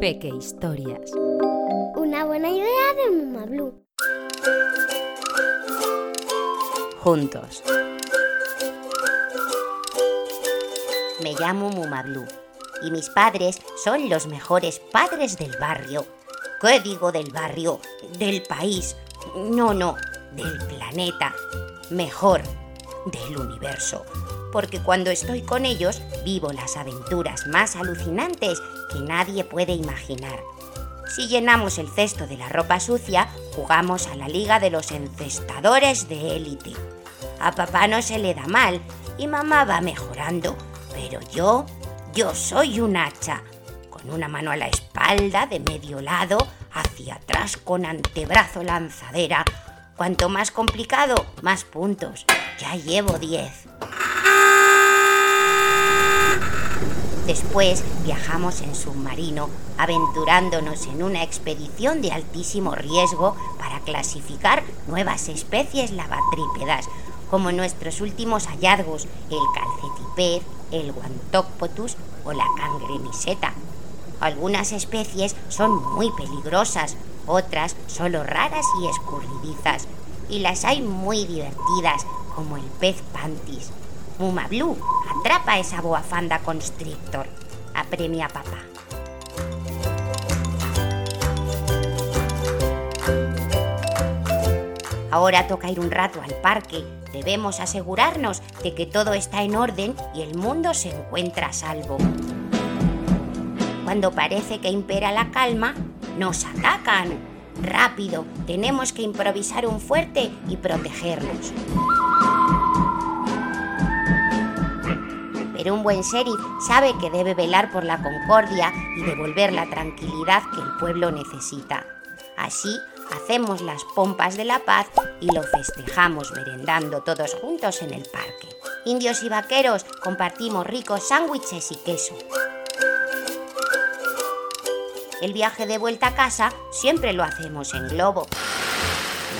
Peque Historias. Una buena idea de Muma Blue. Juntos. Me llamo Mumablu y mis padres son los mejores padres del barrio. ¿Qué digo del barrio? Del país. No, no, del planeta. Mejor, del universo. Porque cuando estoy con ellos vivo las aventuras más alucinantes que nadie puede imaginar. Si llenamos el cesto de la ropa sucia, jugamos a la liga de los encestadores de élite. A papá no se le da mal y mamá va mejorando, pero yo, yo soy un hacha, con una mano a la espalda de medio lado, hacia atrás con antebrazo lanzadera. Cuanto más complicado, más puntos. Ya llevo 10. Después viajamos en submarino, aventurándonos en una expedición de altísimo riesgo para clasificar nuevas especies lavatrípedas, como nuestros últimos hallazgos, el calcetipez, el guantocpotus o la cangreniseta. Algunas especies son muy peligrosas, otras solo raras y escurridizas, y las hay muy divertidas, como el pez pantis. Muma Blue, atrapa esa boafanda constrictor. Apremia a papá. Ahora toca ir un rato al parque. Debemos asegurarnos de que todo está en orden y el mundo se encuentra a salvo. Cuando parece que impera la calma, nos atacan. Rápido, tenemos que improvisar un fuerte y protegernos. Un buen sheriff sabe que debe velar por la concordia y devolver la tranquilidad que el pueblo necesita. Así hacemos las pompas de la paz y lo festejamos merendando todos juntos en el parque. Indios y vaqueros compartimos ricos sándwiches y queso. El viaje de vuelta a casa siempre lo hacemos en globo.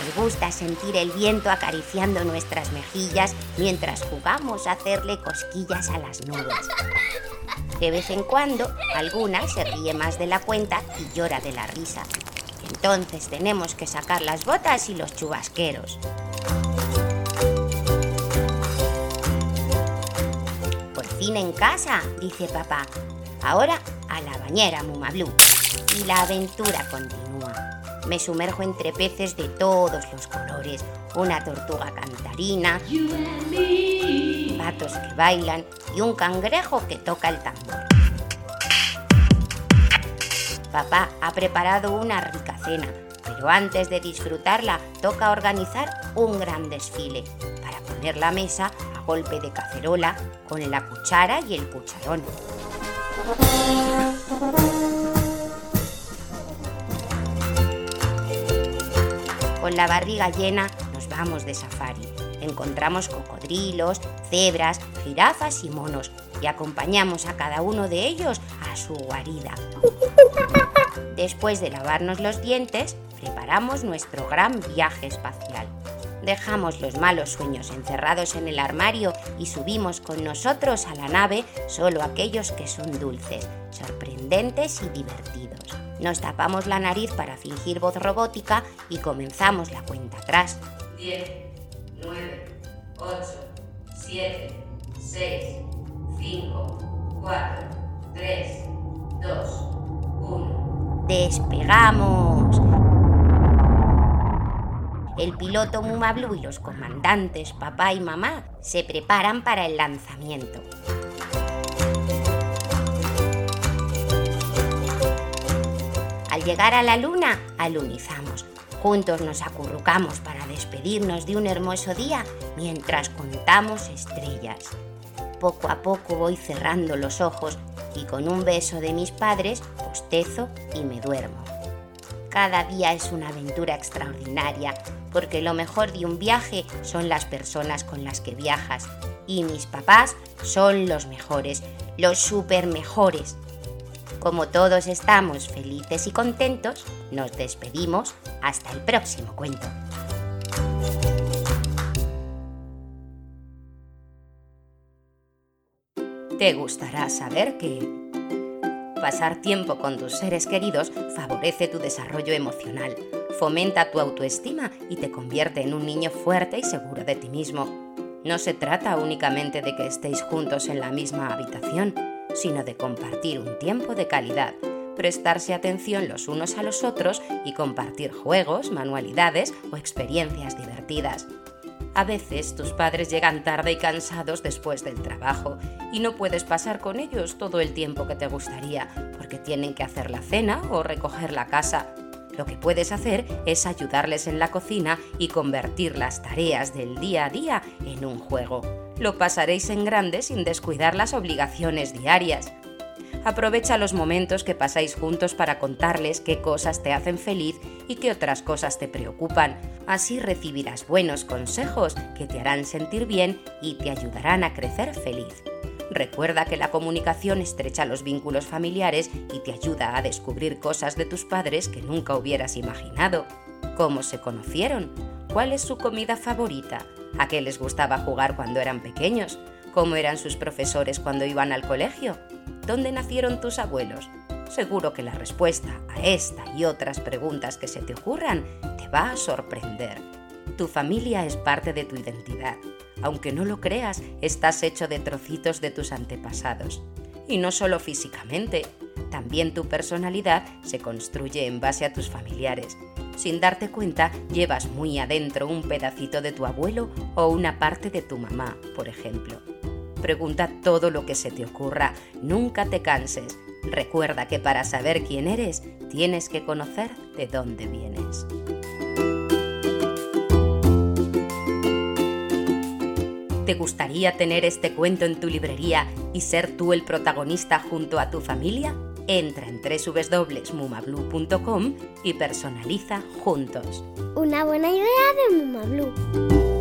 Nos gusta sentir el viento acariciando nuestras mejillas mientras jugamos a hacerle cosquillas a las nubes. De vez en cuando, alguna se ríe más de la cuenta y llora de la risa. Entonces tenemos que sacar las botas y los chubasqueros. Por fin en casa, dice papá. Ahora a la bañera, Muma Blue. Y la aventura continúa. Me sumerjo entre peces de todos los colores. Una tortuga cantarina, patos que bailan y un cangrejo que toca el tambor. Papá ha preparado una rica cena, pero antes de disfrutarla toca organizar un gran desfile para poner la mesa a golpe de cacerola con la cuchara y el cucharón. Con la barriga llena nos vamos de safari. Encontramos cocodrilos, cebras, jirafas y monos y acompañamos a cada uno de ellos a su guarida. Después de lavarnos los dientes, preparamos nuestro gran viaje espacial. Dejamos los malos sueños encerrados en el armario y subimos con nosotros a la nave solo aquellos que son dulces, sorprendentes y divertidos. Nos tapamos la nariz para fingir voz robótica y comenzamos la cuenta atrás. 10, 9, 8, 7, 6, 5, 4, 3, 2, 1. ¡Despegamos! El piloto Muma Blue y los comandantes papá y mamá se preparan para el lanzamiento. Al llegar a la luna, alunizamos. Juntos nos acurrucamos para despedirnos de un hermoso día mientras contamos estrellas. Poco a poco voy cerrando los ojos y con un beso de mis padres bostezo y me duermo. Cada día es una aventura extraordinaria porque lo mejor de un viaje son las personas con las que viajas y mis papás son los mejores, los super mejores. Como todos estamos felices y contentos, nos despedimos hasta el próximo cuento. Te gustará saber que pasar tiempo con tus seres queridos favorece tu desarrollo emocional, fomenta tu autoestima y te convierte en un niño fuerte y seguro de ti mismo. No se trata únicamente de que estéis juntos en la misma habitación, sino de compartir un tiempo de calidad, prestarse atención los unos a los otros y compartir juegos, manualidades o experiencias divertidas. A veces tus padres llegan tarde y cansados después del trabajo y no puedes pasar con ellos todo el tiempo que te gustaría porque tienen que hacer la cena o recoger la casa. Lo que puedes hacer es ayudarles en la cocina y convertir las tareas del día a día en un juego. Lo pasaréis en grande sin descuidar las obligaciones diarias. Aprovecha los momentos que pasáis juntos para contarles qué cosas te hacen feliz y qué otras cosas te preocupan. Así recibirás buenos consejos que te harán sentir bien y te ayudarán a crecer feliz. Recuerda que la comunicación estrecha los vínculos familiares y te ayuda a descubrir cosas de tus padres que nunca hubieras imaginado. ¿Cómo se conocieron? ¿Cuál es su comida favorita? ¿A qué les gustaba jugar cuando eran pequeños? ¿Cómo eran sus profesores cuando iban al colegio? ¿Dónde nacieron tus abuelos? Seguro que la respuesta a esta y otras preguntas que se te ocurran te va a sorprender. Tu familia es parte de tu identidad. Aunque no lo creas, estás hecho de trocitos de tus antepasados. Y no solo físicamente, también tu personalidad se construye en base a tus familiares. Sin darte cuenta, llevas muy adentro un pedacito de tu abuelo o una parte de tu mamá, por ejemplo. Pregunta todo lo que se te ocurra, nunca te canses. Recuerda que para saber quién eres, tienes que conocer de dónde vienes. ¿Te gustaría tener este cuento en tu librería y ser tú el protagonista junto a tu familia? Entra en www.mumablu.com y personaliza juntos. Una buena idea de Mumablu.